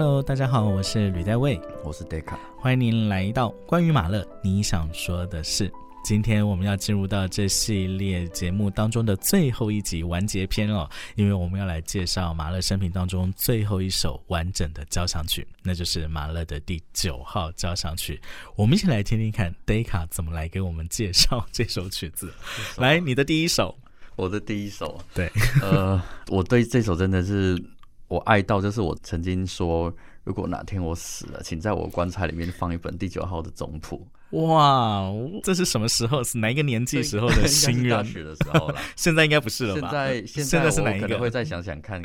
Hello，大家好，我是吕代卫，我是 Deca，欢迎您来到关于马勒你想说的事。今天我们要进入到这系列节目当中的最后一集完结篇哦，因为我们要来介绍马勒生平当中最后一首完整的交响曲，那就是马勒的第九号交响曲。我们一起来听听看 Deca 怎么来给我们介绍这首曲子。来，你的第一首，我的第一首，对，呃，我对这首真的是。我爱到就是我曾经说，如果哪天我死了，请在我棺材里面放一本第九号的总谱。哇，这是什么时候？是哪一个年纪时候的心愿？大学的时候了。现在应该不是了吧？现在现在是哪一个？会再想想看。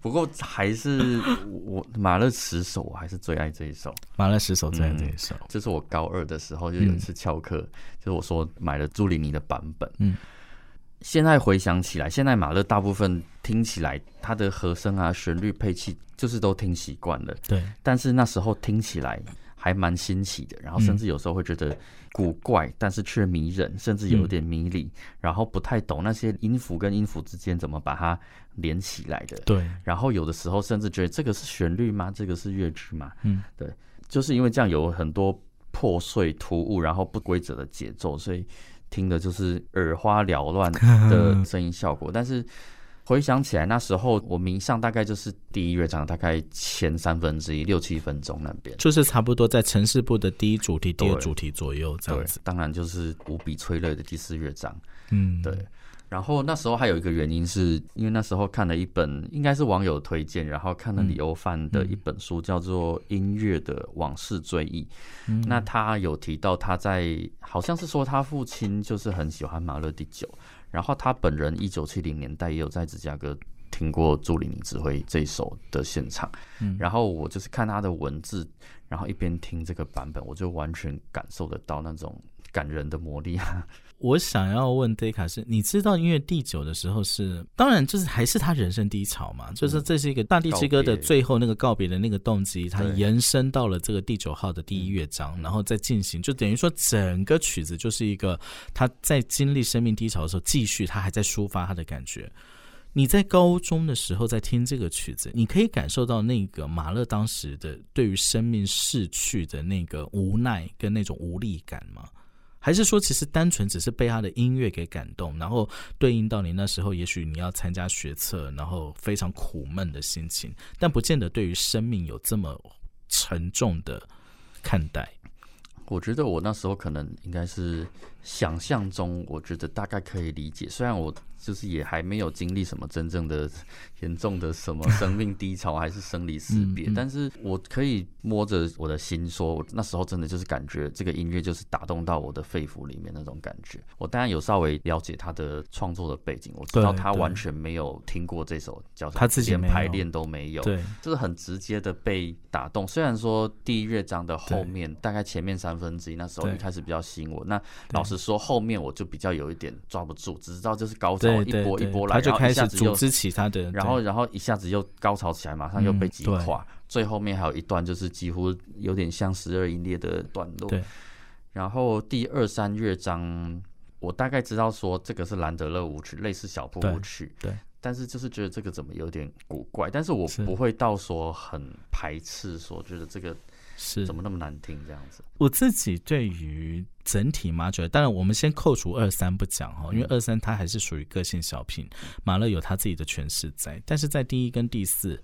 不过还是我马勒十首，我还是最爱这一首。马勒十首最爱这一首。就是我高二的时候就有一次翘课，就是我说买了朱里尼的版本。嗯。现在回想起来，现在马勒大部分听起来，他的和声啊、旋律配器，就是都听习惯了。对。但是那时候听起来还蛮新奇的，然后甚至有时候会觉得古怪，但是却迷人，甚至有点迷离。然后不太懂那些音符跟音符之间怎么把它连起来的。对。然后有的时候甚至觉得这个是旋律吗？这个是乐曲吗？嗯，对。就是因为这样有很多破碎、突兀，然后不规则的节奏，所以。听的就是耳花缭乱的声音效果，但是回想起来，那时候我名相大概就是第一乐章，大概前三分之一六七分钟那边，就是差不多在城市部的第一主题、第二主题左右这样子。当然就是无比催泪的第四乐章，嗯，对。然后那时候还有一个原因，是因为那时候看了一本，应该是网友推荐，然后看了李欧范的一本书，叫做《音乐的往事追忆》。那他有提到他在，好像是说他父亲就是很喜欢马勒第九，然后他本人一九七零年代也有在芝加哥听过朱里尼指挥这一首的现场。然后我就是看他的文字，然后一边听这个版本，我就完全感受得到那种感人的魔力啊。我想要问 d 卡是，你知道音乐第九的时候是，当然就是还是他人生低潮嘛，就是这是一个大地之歌的最后那个告别的那个动机，它延伸到了这个第九号的第一乐章，然后再进行，就等于说整个曲子就是一个他在经历生命低潮的时候，继续他还在抒发他的感觉。你在高中的时候在听这个曲子，你可以感受到那个马勒当时的对于生命逝去的那个无奈跟那种无力感吗？还是说，其实单纯只是被他的音乐给感动，然后对应到你那时候，也许你要参加学测，然后非常苦闷的心情，但不见得对于生命有这么沉重的看待。我觉得我那时候可能应该是想象中，我觉得大概可以理解，虽然我。就是也还没有经历什么真正的严重的什么生命低潮，还是生离死别，但是我可以摸着我的心说，我那时候真的就是感觉这个音乐就是打动到我的肺腑里面那种感觉。我当然有稍微了解他的创作的背景，我知道他完全没有听过这首叫他自己连排练都没有，对，就是很直接的被打动。虽然说第一乐章的后面大概前面三分之一那时候一开始比较吸引我，那老实说后面我就比较有一点抓不住，只知道就是高潮。一波一波来，他就开始组织起他的，然后然后一下子又高潮起来，马上又被击垮。最后面还有一段，就是几乎有点像十二音列的段落。对，然后第二三乐章，我大概知道说这个是兰德勒舞曲，类似小步舞曲。对，但是就是觉得这个怎么有点古怪，但是我不会到说很排斥，说觉得这个。是怎么那么难听这样子？我自己对于整体马九，当然我们先扣除二三不讲哈，因为二三它还是属于个性小品，马勒有他自己的诠释在。但是在第一跟第四，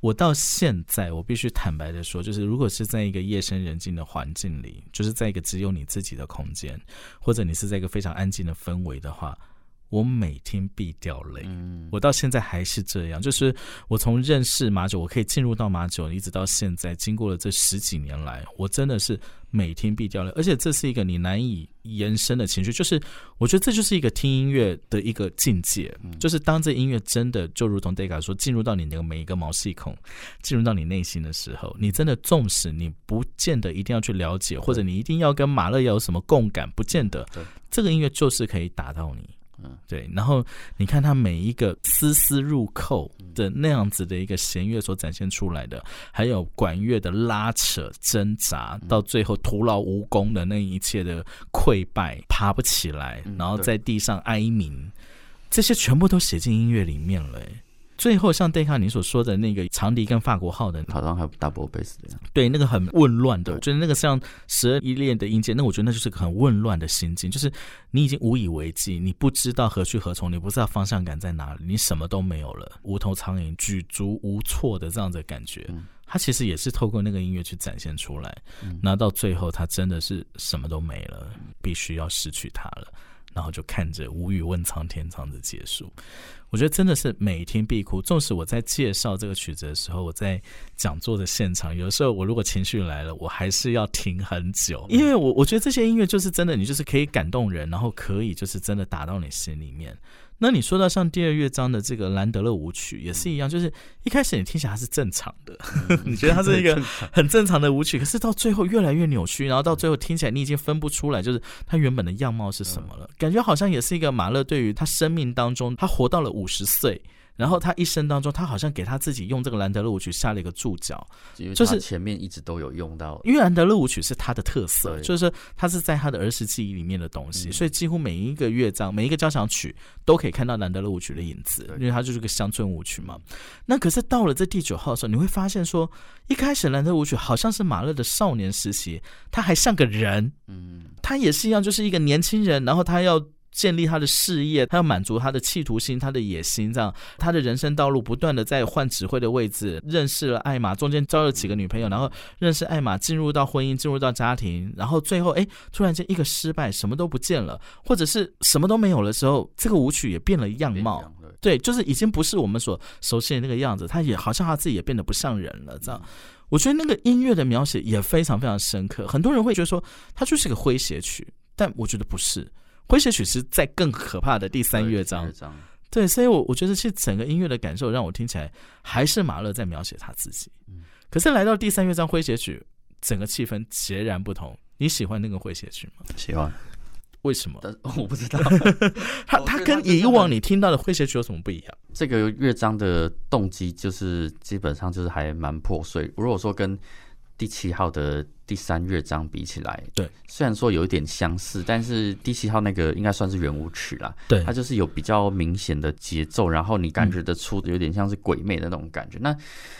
我到现在我必须坦白的说，就是如果是在一个夜深人静的环境里，就是在一个只有你自己的空间，或者你是在一个非常安静的氛围的话。我每天必掉泪，我到现在还是这样。就是我从认识马九，我可以进入到马九，一直到现在，经过了这十几年来，我真的是每天必掉泪。而且这是一个你难以延伸的情绪，就是我觉得这就是一个听音乐的一个境界。就是当这音乐真的就如同 Deca 说，进入到你那个每一个毛细孔，进入到你内心的时候，你真的纵使你不见得一定要去了解，或者你一定要跟马勒要有什么共感，不见得，这个音乐就是可以打到你。嗯，对，然后你看他每一个丝丝入扣的那样子的一个弦乐所展现出来的，还有管乐的拉扯挣扎，到最后徒劳无功的那一切的溃败，爬不起来，然后在地上哀鸣，这些全部都写进音乐里面了。最后像戴卡你所说的那个长笛跟法国号的，好像还有 double bass 的，对，那个很混乱的，就是那个像十二一列的音阶，那我觉得那就是个很混乱的心境，就是你已经无以为继，你不知道何去何从，你不知道方向感在哪里，你什么都没有了，无头苍蝇，举足无措的这样的感觉。他其实也是透过那个音乐去展现出来，那到最后他真的是什么都没了，必须要失去他了。然后就看着无语问苍天这样子结束，我觉得真的是每天必哭。纵使我在介绍这个曲子的时候，我在讲座的现场，有时候我如果情绪来了，我还是要停很久，因为我我觉得这些音乐就是真的，你就是可以感动人，然后可以就是真的打到你心里面。那你说到像第二乐章的这个兰德勒舞曲也是一样，就是一开始你听起来是正常的，你觉得它是一个很正常的舞曲，可是到最后越来越扭曲，然后到最后听起来你已经分不出来，就是它原本的样貌是什么了，感觉好像也是一个马勒对于他生命当中，他活到了五十岁。然后他一生当中，他好像给他自己用这个兰德勒舞曲下了一个注脚，就是前面一直都有用到。因为兰德勒舞曲是他的特色，就是他是在他的儿时记忆里面的东西，所以几乎每一个乐章、每一个交响曲都可以看到兰德勒舞曲的影子，因为它就是个乡村舞曲嘛。那可是到了这第九号的时候，你会发现说，一开始兰德舞曲好像是马勒的少年时期，他还像个人，嗯，他也是一样，就是一个年轻人，然后他要。建立他的事业，他要满足他的企图心、他的野心，这样他的人生道路不断的在换指挥的位置，认识了艾玛，中间交了几个女朋友，然后认识艾玛，进入到婚姻，进入到家庭，然后最后哎，突然间一个失败，什么都不见了，或者是什么都没有的时候，这个舞曲也变了样貌，对，就是已经不是我们所熟悉的那个样子，他也好像他自己也变得不像人了，这样，我觉得那个音乐的描写也非常非常深刻，很多人会觉得说它就是个诙谐曲，但我觉得不是。诙谐曲是在更可怕的第三乐章，对，所以，我我觉得其实整个音乐的感受让我听起来还是马勒在描写他自己。可是来到第三乐章诙谐曲，整个气氛截然不同。你喜欢那个诙谐曲吗？喜欢。为什么？我不知道。他他跟以往你听到的诙谐曲有什么不一样？这个乐章的动机就是基本上就是还蛮破碎。如果说跟第七号的。第三乐章比起来，对，虽然说有一点相似，但是第七号那个应该算是圆舞曲啦，对，它就是有比较明显的节奏，然后你感觉得出有点像是鬼魅的那种感觉。那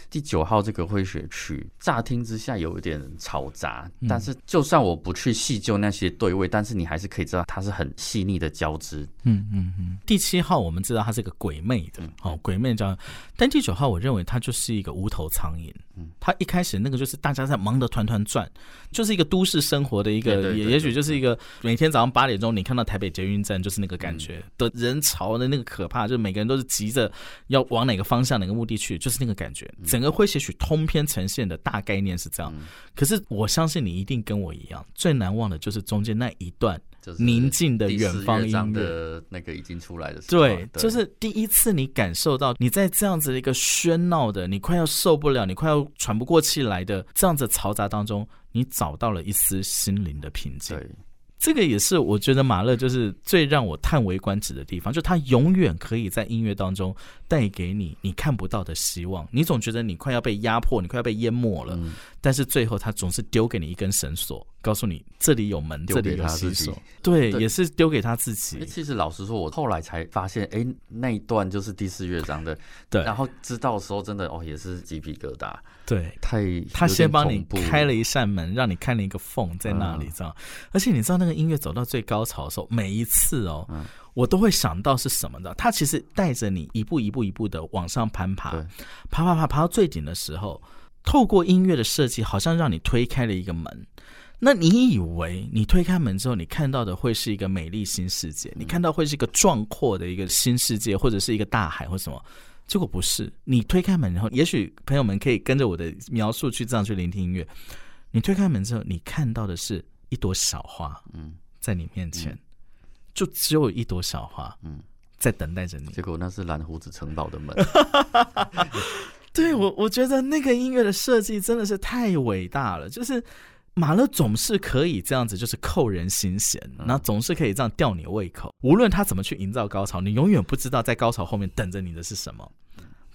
第九号这个诙谐曲，乍听之下有一点嘈杂，但是就算我不去细究那些对位，但是你还是可以知道它是很细腻的交织。嗯嗯嗯。第七号我们知道它是个鬼魅的，哦，鬼魅叫，但第九号我认为它就是一个无头苍蝇。嗯，它一开始那个就是大家在忙得团团转。就是一个都市生活的一个，也也许就是一个每天早上八点钟，你看到台北捷运站就是那个感觉的人潮的那个可怕，就是每个人都是急着要往哪个方向、哪个目的去，就是那个感觉。整个诙谐曲通篇呈现的大概念是这样，可是我相信你一定跟我一样，最难忘的就是中间那一段。宁静的远方音乐，那个已经出来的时候，对，就是第一次你感受到你在这样子的一个喧闹的，你快要受不了，你快要喘不过气来的这样子嘈杂当中，你找到了一丝心灵的平静。这个也是我觉得马勒就是最让我叹为观止的地方，就他永远可以在音乐当中带给你你看不到的希望，你总觉得你快要被压迫，你快要被淹没了，但是最后他总是丢给你一根绳索，告诉你这里有门，这里有西索，对，也是丢给他自己。其实老实说，我后来才发现，哎，那一段就是第四乐章的，对，然后知道的时候真的哦，也是鸡皮疙瘩。对，太他先帮你开了一扇门，让你看了一个缝在那里，知道？而且你知道那个音乐走到最高潮的时候，每一次哦，我都会想到是什么的。他其实带着你一步一步一步的往上攀爬，爬爬爬爬到最顶的时候，透过音乐的设计，好像让你推开了一个门。那你以为你推开门之后，你看到的会是一个美丽新世界？你看到会是一个壮阔的一个新世界，或者是一个大海，或什么？结果不是，你推开门然后，也许朋友们可以跟着我的描述去这样去聆听音乐。你推开门之后，你看到的是一朵小花，嗯，在你面前，就只有一朵小花，嗯，在等待着你。结果那是蓝胡子城堡的门。对我，我觉得那个音乐的设计真的是太伟大了，就是。马勒总是可以这样子，就是扣人心弦，然后总是可以这样吊你胃口。无论他怎么去营造高潮，你永远不知道在高潮后面等着你的是什么。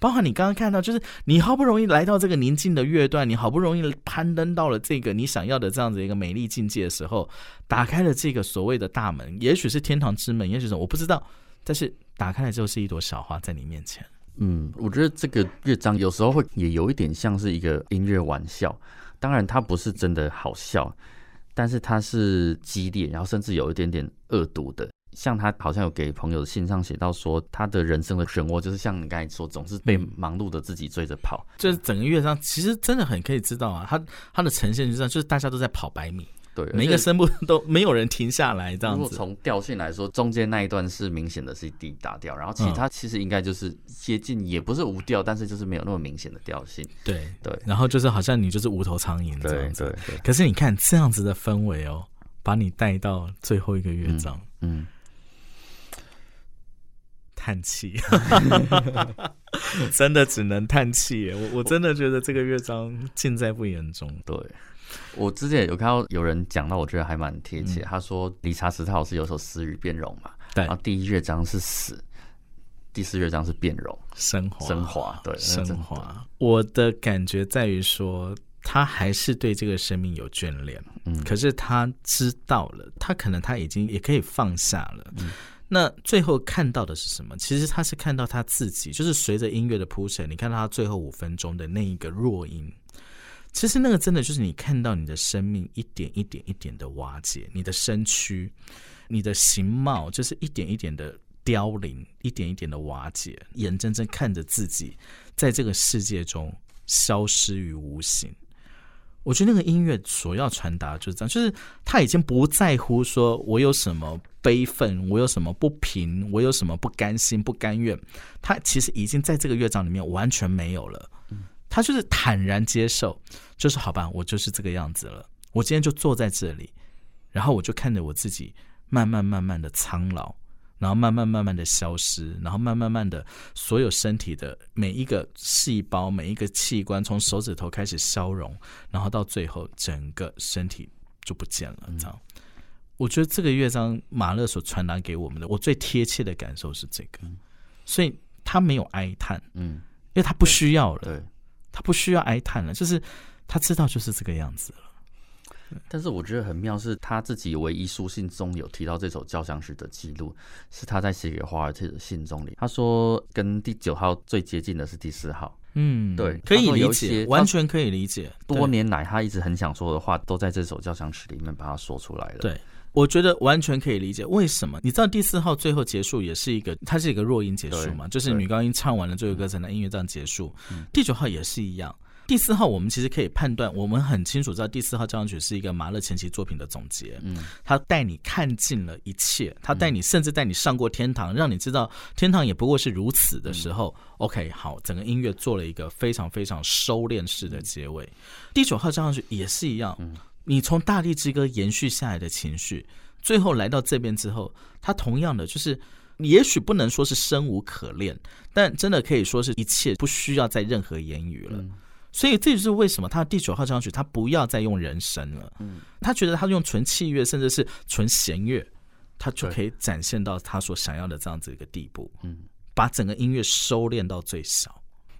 包括你刚刚看到，就是你好不容易来到这个宁静的乐段，你好不容易攀登到了这个你想要的这样子一个美丽境界的时候，打开了这个所谓的大门，也许是天堂之门，也许是我不知道，但是打开了之后是一朵小花在你面前。嗯，我觉得这个乐章有时候会也有一点像是一个音乐玩笑，当然它不是真的好笑，但是它是激烈，然后甚至有一点点恶毒的。像他好像有给朋友的信上写到说，他的人生的漩涡就是像你刚才说，总是被忙碌的自己追着跑。就是整个乐章其实真的很可以知道啊，他他的呈现就这样，就是大家都在跑百米。对，每一个声部都没有人停下来，这样子。如果从调性来说，中间那一段是明显的是 D 大调，然后其他其实应该就是接近，也不是无调，但是就是没有那么明显的调性。对对，然后就是好像你就是无头苍蝇这样子。对对。可是你看这样子的氛围哦，把你带到最后一个乐章，嗯，叹气，真的只能叹气。我我真的觉得这个乐章尽在不言中。对。我之前有看到有人讲到，我觉得还蛮贴切。他说理查斯特是有首死与变容嘛，对，然后第一乐章是死，第四乐章是变容升华，升华，对，升华。我的感觉在于说，他还是对这个生命有眷恋，嗯，可是他知道了，他可能他已经也可以放下了。那最后看到的是什么？其实他是看到他自己，就是随着音乐的铺陈，你看到他最后五分钟的那一个弱音。其实那个真的就是你看到你的生命一点一点一点的瓦解，你的身躯、你的形貌就是一点一点的凋零，一点一点的瓦解，眼睁睁看着自己在这个世界中消失于无形。我觉得那个音乐所要传达就是这样，就是他已经不在乎说我有什么悲愤，我有什么不平，我有什么不甘心、不甘愿，他其实已经在这个乐章里面完全没有了。他就是坦然接受，就是好吧，我就是这个样子了。我今天就坐在这里，然后我就看着我自己慢慢慢慢的苍老，然后慢慢慢慢的消失，然后慢慢慢的所有身体的每一个细胞、每一个器官，从手指头开始消融，然后到最后整个身体就不见了。这样，我觉得这个乐章马勒所传达给我们的，我最贴切的感受是这个，所以他没有哀叹，嗯，因为他不需要了，对。他不需要哀叹了，就是他知道就是这个样子了。但是我觉得很妙，是他自己唯一书信中有提到这首交响曲的记录，是他在写给华尔特的信中里，他说跟第九号最接近的是第四号。嗯，对，可以理解，完全可以理解。多年来他一直很想说的话，都在这首交响曲里面把它说出来了。对。我觉得完全可以理解为什么。你知道第四号最后结束也是一个，它是一个弱音结束嘛，就是女高音唱完了最后歌，才能音乐这样结束。第九号也是一样。第四号我们其实可以判断，我们很清楚知道第四号交响曲是一个马勒前期作品的总结。嗯，他带你看尽了一切，他带你甚至带你上过天堂，让你知道天堂也不过是如此的时候。OK，好，整个音乐做了一个非常非常收敛式的结尾。第九号交响曲也是一样。你从大地之歌延续下来的情绪，最后来到这边之后，它同样的就是，也许不能说是生无可恋，但真的可以说是一切不需要再任何言语了。所以这就是为什么他的第九号交响曲他不要再用人声了，嗯，他觉得他用纯器乐甚至是纯弦乐，他就可以展现到他所想要的这样子一个地步，嗯，把整个音乐收敛到最小。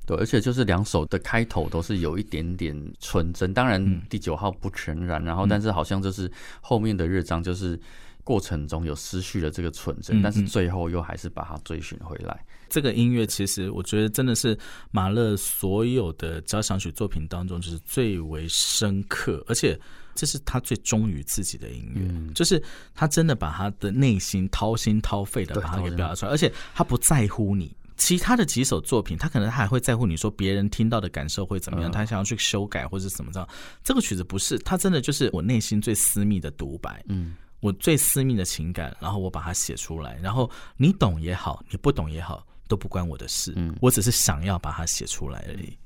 对，而且就是两首的开头都是有一点点纯真，当然第九号不全然，然后但是好像就是后面的乐章就是过程中有失去了这个纯真，但是最后又还是把它追寻回来。这个音乐其实我觉得真的是马勒所有的交响曲作品当中就是最为深刻，而且这是他最忠于自己的音乐，就是他真的把他的内心掏心掏肺的把它给表达出来，而且他不在乎你。其他的几首作品，他可能还会在乎你说别人听到的感受会怎么样，他想要去修改或者怎么着。这个曲子不是，他真的就是我内心最私密的独白，嗯，我最私密的情感，然后我把它写出来，然后你懂也好，你不懂也好，都不关我的事，嗯，我只是想要把它写出来而已。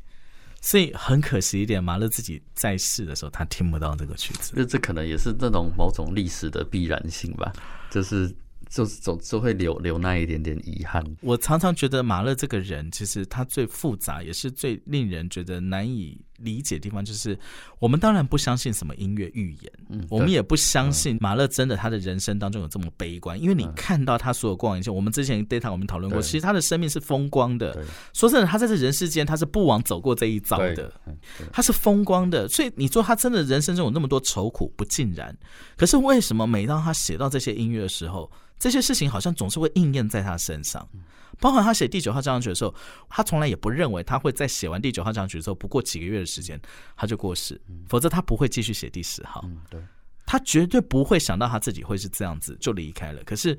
所以很可惜一点，马勒自己在世的时候，他听不到这个曲子。那这可能也是这种某种历史的必然性吧，就是。就是总就会留留那一点点遗憾。我常常觉得马勒这个人，其实他最复杂，也是最令人觉得难以理解的地方，就是我们当然不相信什么音乐预言，嗯，我们也不相信马勒真的他的人生当中有这么悲观，因为你看到他所有过往一切，我们之前 data 我们讨论过，其实他的生命是风光的。说真的，他在这人世间他是不枉走过这一遭的，他是风光的。所以你说他真的人生中有那么多愁苦，不尽然。可是为什么每当他写到这些音乐的时候？这些事情好像总是会应验在他身上。包括他写第九号交响曲的时候，他从来也不认为他会在写完第九号交响曲之后，不过几个月的时间他就过世，否则他不会继续写第十号。对，他绝对不会想到他自己会是这样子就离开了。可是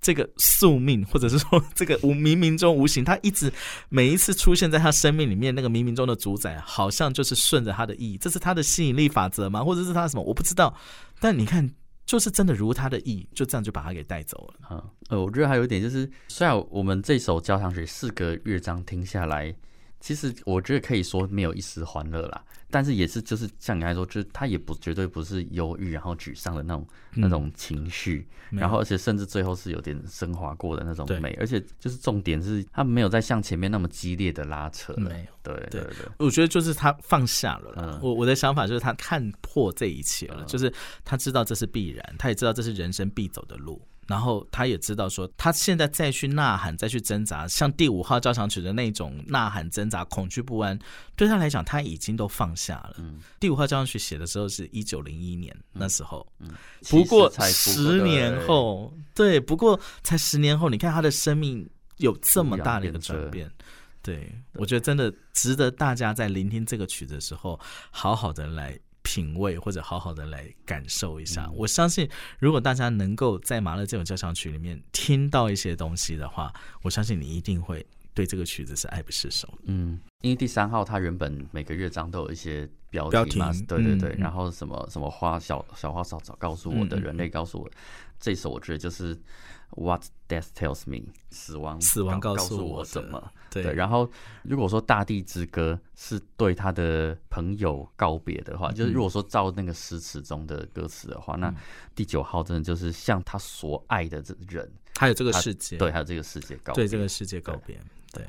这个宿命，或者是说这个无冥冥中无形，他一直每一次出现在他生命里面，那个冥冥中的主宰，好像就是顺着他的意义，这是他的吸引力法则吗？或者是他什么？我不知道。但你看。就是真的如他的意，就这样就把他给带走了。嗯，呃，我觉得还有一点就是，虽然我们这首交响曲四个乐章听下来，其实我觉得可以说没有一丝欢乐啦。但是也是，就是像你刚才说，就是他也不绝对不是忧郁，然后沮丧的那种那种情绪，然后而且甚至最后是有点升华过的那种美，而且就是重点是他没有再像前面那么激烈的拉扯，没有，对对对，我觉得就是他放下了。嗯我我的想法就是他看破这一切了，就是他知道这是必然，他也知道这是人生必走的路。然后他也知道说，他现在再去呐喊、再去挣扎，像第五号交响曲的那种呐喊、挣扎、恐惧不安，对他来讲，他已经都放下了。第五号交响曲写的时候是一九零一年，那时候，不过十年后，对，不过才十年后，你看他的生命有这么大的一个转变，对我觉得真的值得大家在聆听这个曲子的时候，好好的来。品味或者好好的来感受一下，我相信如果大家能够在马勒这种交响曲里面听到一些东西的话，我相信你一定会对这个曲子是爱不释手。嗯，因为第三号它原本每个乐章都有一些标题嘛，对对对，然后什么什么花小小花草草告诉我的，人类告诉我，这首我觉得就是。What death tells me，死亡死亡告诉我什么？对。然后，如果说《大地之歌》是对他的朋友告别的话，就是如果说照那个诗词中的歌词的话，那第九号真的就是向他所爱的这人，还有这个世界，对，还有这个世界告对这个世界告别。对，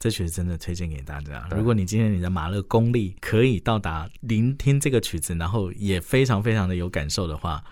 这曲子真的推荐给大家。如果你今天你的马勒功力可以到达聆听这个曲子，然后也非常非常的有感受的话。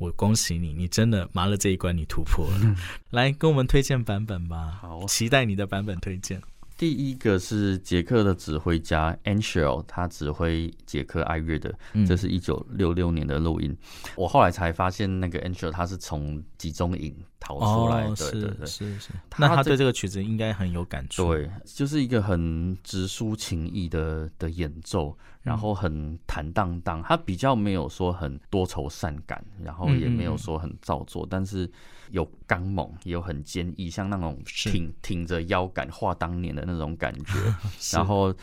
我恭喜你，你真的麻了这一关，你突破了。来，跟我们推荐版本吧。好，期待你的版本推荐。第一个是捷克的指挥家 Angel，他指挥捷克爱乐的，这是一九六六年的录音。我后来才发现，那个 Angel 他是从集中营逃出来的，对对对，是是。那他对这个曲子应该很有感触。对，就是一个很直抒情意的的演奏，然后很坦荡荡，他比较没有说很多愁善感，然后也没有说很造作，但是。有刚猛，也有很坚毅，像那种挺挺着腰杆画当年的那种感觉。然后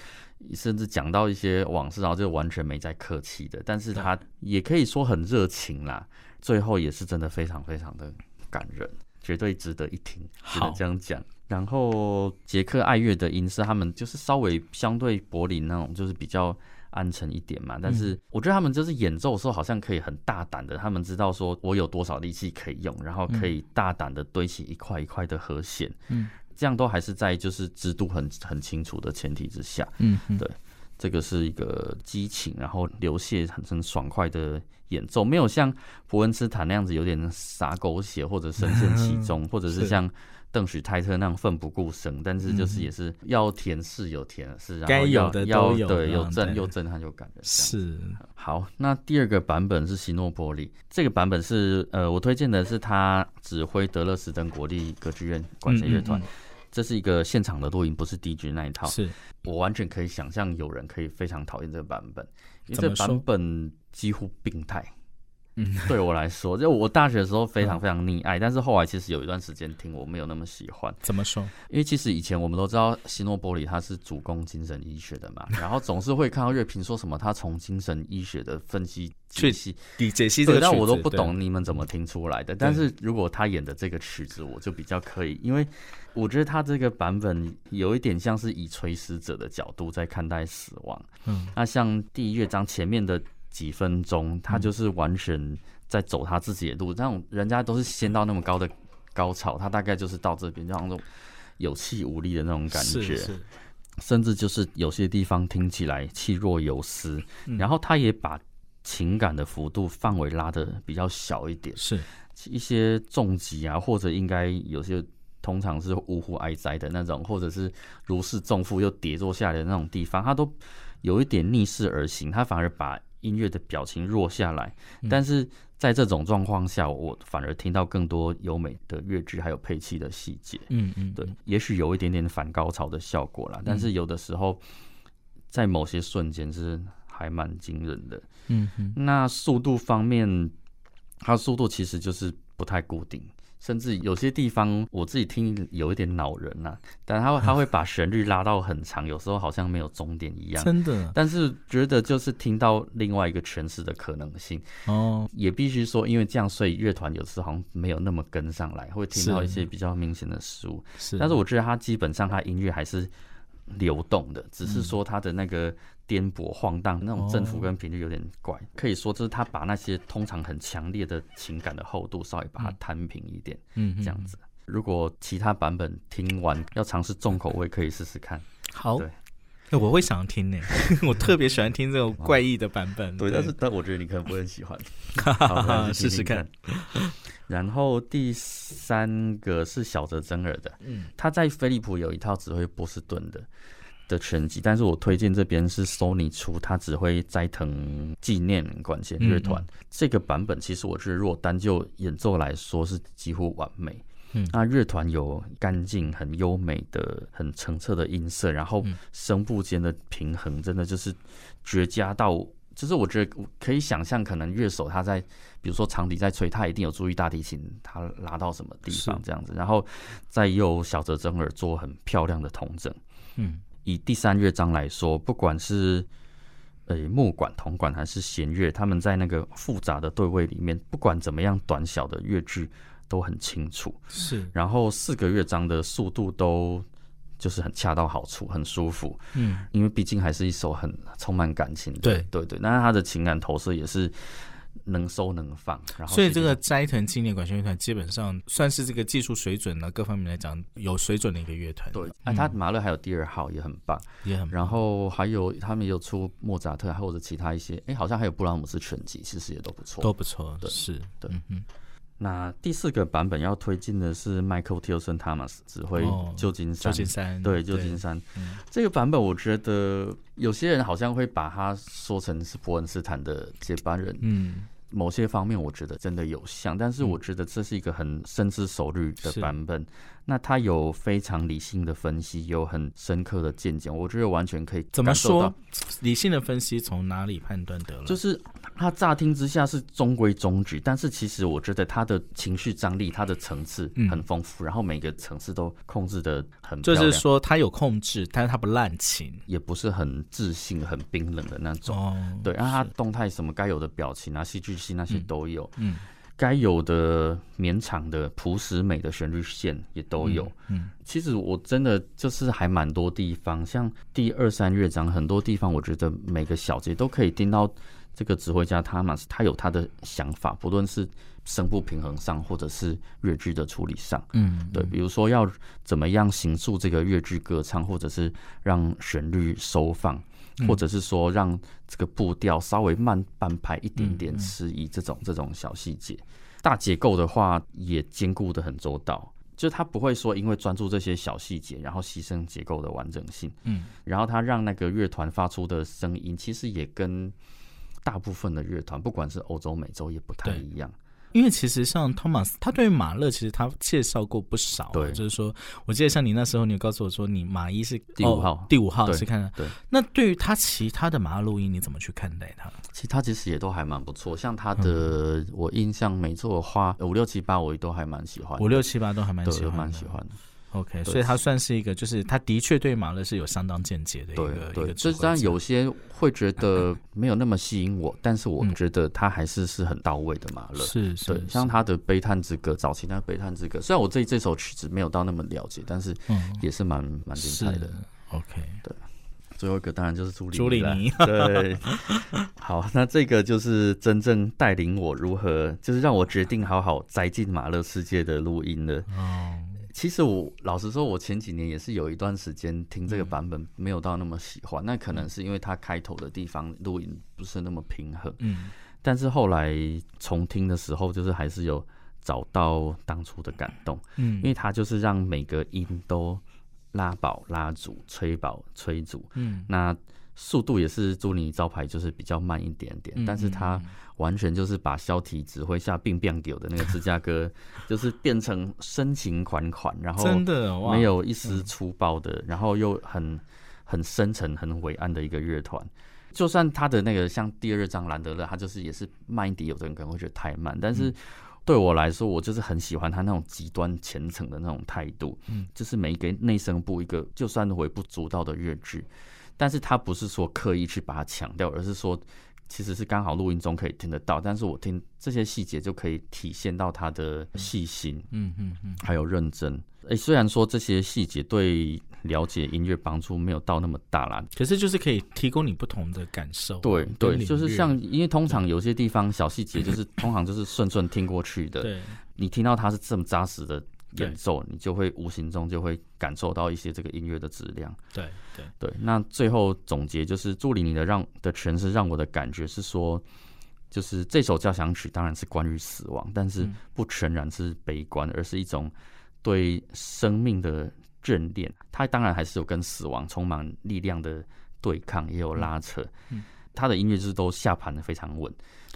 甚至讲到一些往事，然后就完全没在客气的。但是他也可以说很热情啦。最后也是真的非常非常的感人，绝对值得一听。只能这样讲。然后捷克爱乐的音色，他们就是稍微相对柏林那种，就是比较。安沉一点嘛，但是我觉得他们就是演奏的时候好像可以很大胆的，他们知道说我有多少力气可以用，然后可以大胆的堆起一块一块的和弦，嗯，这样都还是在就是制度很很清楚的前提之下，嗯，对，这个是一个激情，然后流泻很很爽快的演奏，没有像伯恩斯坦那样子有点洒狗血或者深陷其 中，或者是。像。邓许泰特那样奋不顾身，但是就是也是要甜是有甜是，该有的都有，对，有震又震撼又感人。是。好，那第二个版本是希诺波利，这个版本是呃，我推荐的是他指挥德勒斯登国立歌剧院管弦乐团，这是一个现场的录音，不是 DJ 那一套。是。我完全可以想象有人可以非常讨厌这个版本，因为这个版本几乎病态。嗯，对我来说，就我大学的时候非常非常溺爱，但是后来其实有一段时间听我没有那么喜欢。怎么说？因为其实以前我们都知道希诺波里他是主攻精神医学的嘛，然后总是会看到乐评说什么他从精神医学的分析解析，解析这个，但我都不懂你们怎么听出来的。但是如果他演的这个曲子，我就比较可以，因为我觉得他这个版本有一点像是以垂死者的角度在看待死亡。嗯，那像第一乐章前面的。几分钟，他就是完全在走他自己的路。那种人家都是先到那么高的高潮，他大概就是到这边，就那种有气无力的那种感觉，甚至就是有些地方听起来气若游丝。然后他也把情感的幅度范围拉的比较小一点，是一些重疾啊，或者应该有些通常是呜呼哀哉的那种，或者是如释重负又跌坐下来的那种地方，他都。有一点逆势而行，他反而把音乐的表情弱下来，但是在这种状况下，我反而听到更多优美的乐句还有配器的细节。嗯嗯，对，也许有一点点反高潮的效果啦，但是有的时候在某些瞬间是还蛮惊人的。嗯嗯，那速度方面，它速度其实就是不太固定。甚至有些地方我自己听有一点恼人呐，但他 他会把旋律拉到很长，有时候好像没有终点一样。真的，但是觉得就是听到另外一个诠释的可能性哦，也必须说，因为这样，所以乐团有时好像没有那么跟上来，会听到一些比较明显的失误。是，但是我觉得他基本上他音乐还是流动的，只是说它的那个。颠簸晃荡那种振幅跟频率有点怪，可以说就是他把那些通常很强烈的情感的厚度稍微把它摊平一点，嗯，这样子。如果其他版本听完要尝试重口味，可以试试看。好，对，我会想听呢，我特别喜欢听这种怪异的版本。对，但是但我觉得你可能不会很喜欢，试试看。然后第三个是小泽征尔的，嗯，他在飞利浦有一套指挥波士顿的。的全集，但是我推荐这边是 Sony 出，他指挥斋藤纪念管弦乐团这个版本。其实我觉得，如果单就演奏来说，是几乎完美。嗯，那乐团有干净、很优美的、很澄澈的音色，然后声部间的平衡真的就是绝佳到，就是我觉得可以想象，可能乐手他在比如说长笛在吹，他一定有注意大提琴他拉到什么地方这样子，然后再由小泽征尔做很漂亮的童整。嗯。以第三乐章来说，不管是呃木管、铜管还是弦乐，他们在那个复杂的对位里面，不管怎么样短小的乐句都很清楚。是，然后四个乐章的速度都就是很恰到好处，很舒服。嗯，因为毕竟还是一首很充满感情的。对对对，那他的情感投射也是。能收能放，然后所以这个斋藤纪念管弦乐团基本上算是这个技术水准呢，各方面来讲有水准的一个乐团。对，那他马勒还有第二号也很棒，也很。然后还有他们有出莫扎特或者其他一些，哎，好像还有布拉姆斯全集，其实也都不错，都不错。对是，对，嗯。那第四个版本要推进的是 Michael Tilson Thomas 指挥旧金山，旧金山对旧金山这个版本，我觉得有些人好像会把它说成是伯恩斯坦的接班人，嗯。某些方面我觉得真的有像，但是我觉得这是一个很深思熟虑的版本。那他有非常理性的分析，有很深刻的见解，我觉得完全可以怎么说？理性的分析从哪里判断得了？就是他乍听之下是中规中矩，但是其实我觉得他的情绪张力、他的层次很丰富，然后每个层次都控制的很。就是说他有控制，但是他不滥情，也不是很自信、很冰冷的那种。哦，对，然后他动态什么该有的表情啊、戏剧性那些都有。嗯。该有的绵长的朴实美的旋律线也都有。嗯，其实我真的就是还蛮多地方，像第二三乐章很多地方，我觉得每个小节都可以听到这个指挥家他嘛，他有他的想法，不论是声部平衡上，或者是乐句的处理上。嗯，对，比如说要怎么样形塑这个乐句歌唱，或者是让旋律收放。或者是说让这个步调稍微慢半拍一点点，迟疑这种这种小细节，大结构的话也兼顾的很周到，就他不会说因为专注这些小细节，然后牺牲结构的完整性。嗯，然后他让那个乐团发出的声音，其实也跟大部分的乐团，不管是欧洲、美洲，也不太一样。因为其实像托马斯，他对于马勒其实他介绍过不少。对，就是说，我记得像你那时候，你有告诉我说，你马一是第五号，第五号是看的。对。那对于他其他的马勒录音，你怎么去看待他？其他其实也都还蛮不错，像他的，我印象没错的话，五六七八我都还蛮喜欢。五六七八都还蛮喜欢，蛮喜欢的。OK，所以他算是一个，就是他的确对马勒是有相当见解的一个一个。就是当然有些会觉得没有那么吸引我，但是我觉得他还是是很到位的马勒。是是，像他的《悲叹之歌》，早期那《悲叹之歌》，虽然我这这首曲子没有到那么了解，但是也是蛮蛮精彩的。OK，对，最后一个当然就是朱朱里尼。对，好，那这个就是真正带领我如何，就是让我决定好好栽进马勒世界的录音了。哦。其实我老实说，我前几年也是有一段时间听这个版本，没有到那么喜欢。那可能是因为它开头的地方录音不是那么平衡。嗯，但是后来重听的时候，就是还是有找到当初的感动。嗯，因为它就是让每个音都拉饱拉足，吹饱吹足。嗯，那速度也是朱尼招牌，就是比较慢一点点，但是它完全就是把肖体指挥下并变丢的那个芝加哥，就是变成深情款款，然后真的没有一丝粗暴的，然后又很很深沉、很伟岸的一个乐团。就算他的那个像第二张兰德勒，他就是也是慢一点，有的人可能会觉得太慢，但是对我来说，我就是很喜欢他那种极端虔诚的那种态度，嗯，就是每一个内声部一个就算微不足道的乐句，但是他不是说刻意去把它强调，而是说其实是刚好录音中可以听得到，但是我听这些细节就可以体现到他的细心，嗯嗯嗯，还有认真。哎，虽然说这些细节对了解音乐帮助没有到那么大啦，可是就是可以提供你不同的感受。对对，就是像因为通常有些地方小细节就是通常就是顺顺听过去的，对，你听到它是这么扎实的演奏，你就会无形中就会感受到一些这个音乐的质量。对对对，那最后总结就是助理你的让的诠释让我的感觉是说，就是这首交响曲当然是关于死亡，但是不全然是悲观，而是一种。对生命的眷恋，它当然还是有跟死亡充满力量的对抗，也有拉扯。他的音乐就是都下盘的非常稳，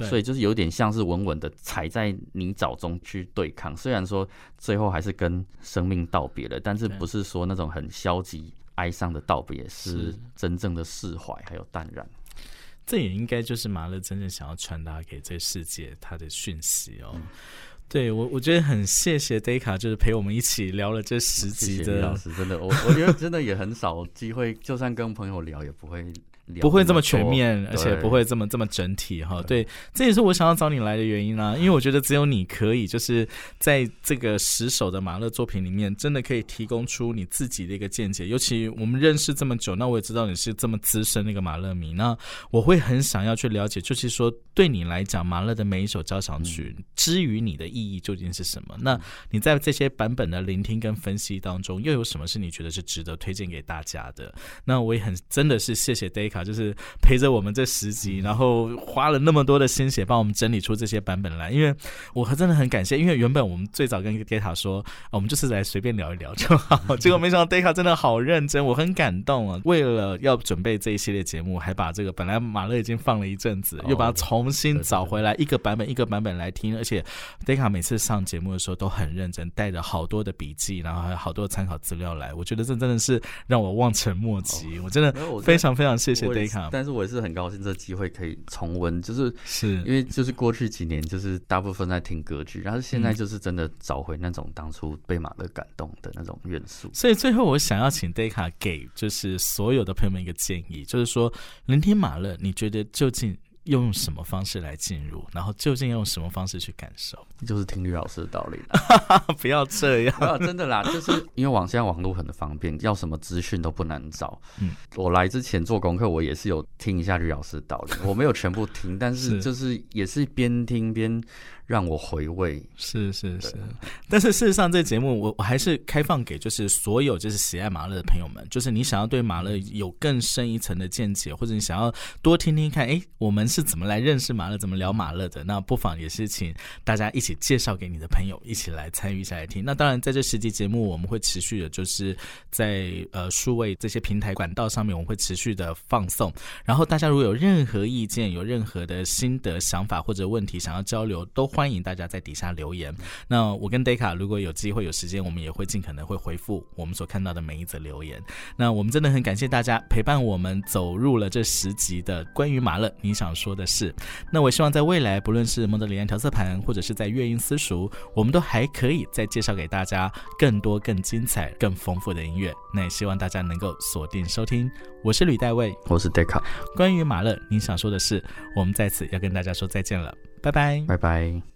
所以就是有点像是稳稳的踩在泥沼中去对抗。虽然说最后还是跟生命道别了，但是不是说那种很消极哀伤的道别，是真正的释怀还有淡然。这也应该就是马勒真正想要传达给这世界他的讯息哦。对我，我觉得很谢谢 Deka，就是陪我们一起聊了这十集的老师，真的，我我觉得真的也很少机会，就算跟朋友聊也不会。不会这么全面，而且不会这么这么整体哈。对，这也是我想要找你来的原因啊。因为我觉得只有你可以，就是在这个十首的马勒作品里面，真的可以提供出你自己的一个见解。尤其我们认识这么久，那我也知道你是这么资深的一个马勒迷，那我会很想要去了解，就是说对你来讲，马勒的每一首交响曲之于你的意义究竟是什么？那你在这些版本的聆听跟分析当中，又有什么是你觉得是值得推荐给大家的？那我也很真的是谢谢 Deka。就是陪着我们这十集，然后花了那么多的心血帮我们整理出这些版本来。因为我真的很感谢，因为原本我们最早跟 Data 说，我们就是来随便聊一聊就好。结果没想到 Data 真的好认真，我很感动啊！为了要准备这一系列节目，还把这个本来马勒已经放了一阵子，又把它重新找回来，一个版本一个版本来听。而且 Data 每次上节目的时候都很认真，带着好多的笔记，然后还有好多参考资料来。我觉得这真的是让我望尘莫及。我真的非常非常谢谢。但是我也是很高兴，这机会可以重温，就是是因为就是过去几年就是大部分在听歌剧，然后现在就是真的找回那种当初被马勒感动的那种元素。所以最后我想要请 Deka 给就是所有的朋友们一个建议，就是说聆听马勒，你觉得究竟？用什么方式来进入，然后究竟用什么方式去感受，就是听吕老师的道理 不要这样，真的啦，就是因为网现在网络很方便，要什么资讯都不难找。嗯，我来之前做功课，我也是有听一下吕老师的道理，我没有全部听，但是 就是也是边听边。让我回味，是是是，但是事实上，这节目我我还是开放给就是所有就是喜爱马勒的朋友们，就是你想要对马勒有更深一层的见解，或者你想要多听听看，哎，我们是怎么来认识马勒，怎么聊马勒的？那不妨也是请大家一起介绍给你的朋友，一起来参与一下来听。那当然，在这十集节目，我们会持续的，就是在呃数位这些平台管道上面，我们会持续的放送。然后大家如果有任何意见、有任何的心得、想法或者问题想要交流，都欢。欢迎大家在底下留言。那我跟 Deka 如果有机会有时间，我们也会尽可能会回复我们所看到的每一则留言。那我们真的很感谢大家陪伴我们走入了这十集的关于马勒你想说的事。那我希望在未来，不论是蒙德里安调色盘，或者是在乐音私塾，我们都还可以再介绍给大家更多、更精彩、更丰富的音乐。那也希望大家能够锁定收听。我是吕代卫，我是 Deka。关于马勒你想说的事，我们在此要跟大家说再见了，拜拜，拜拜。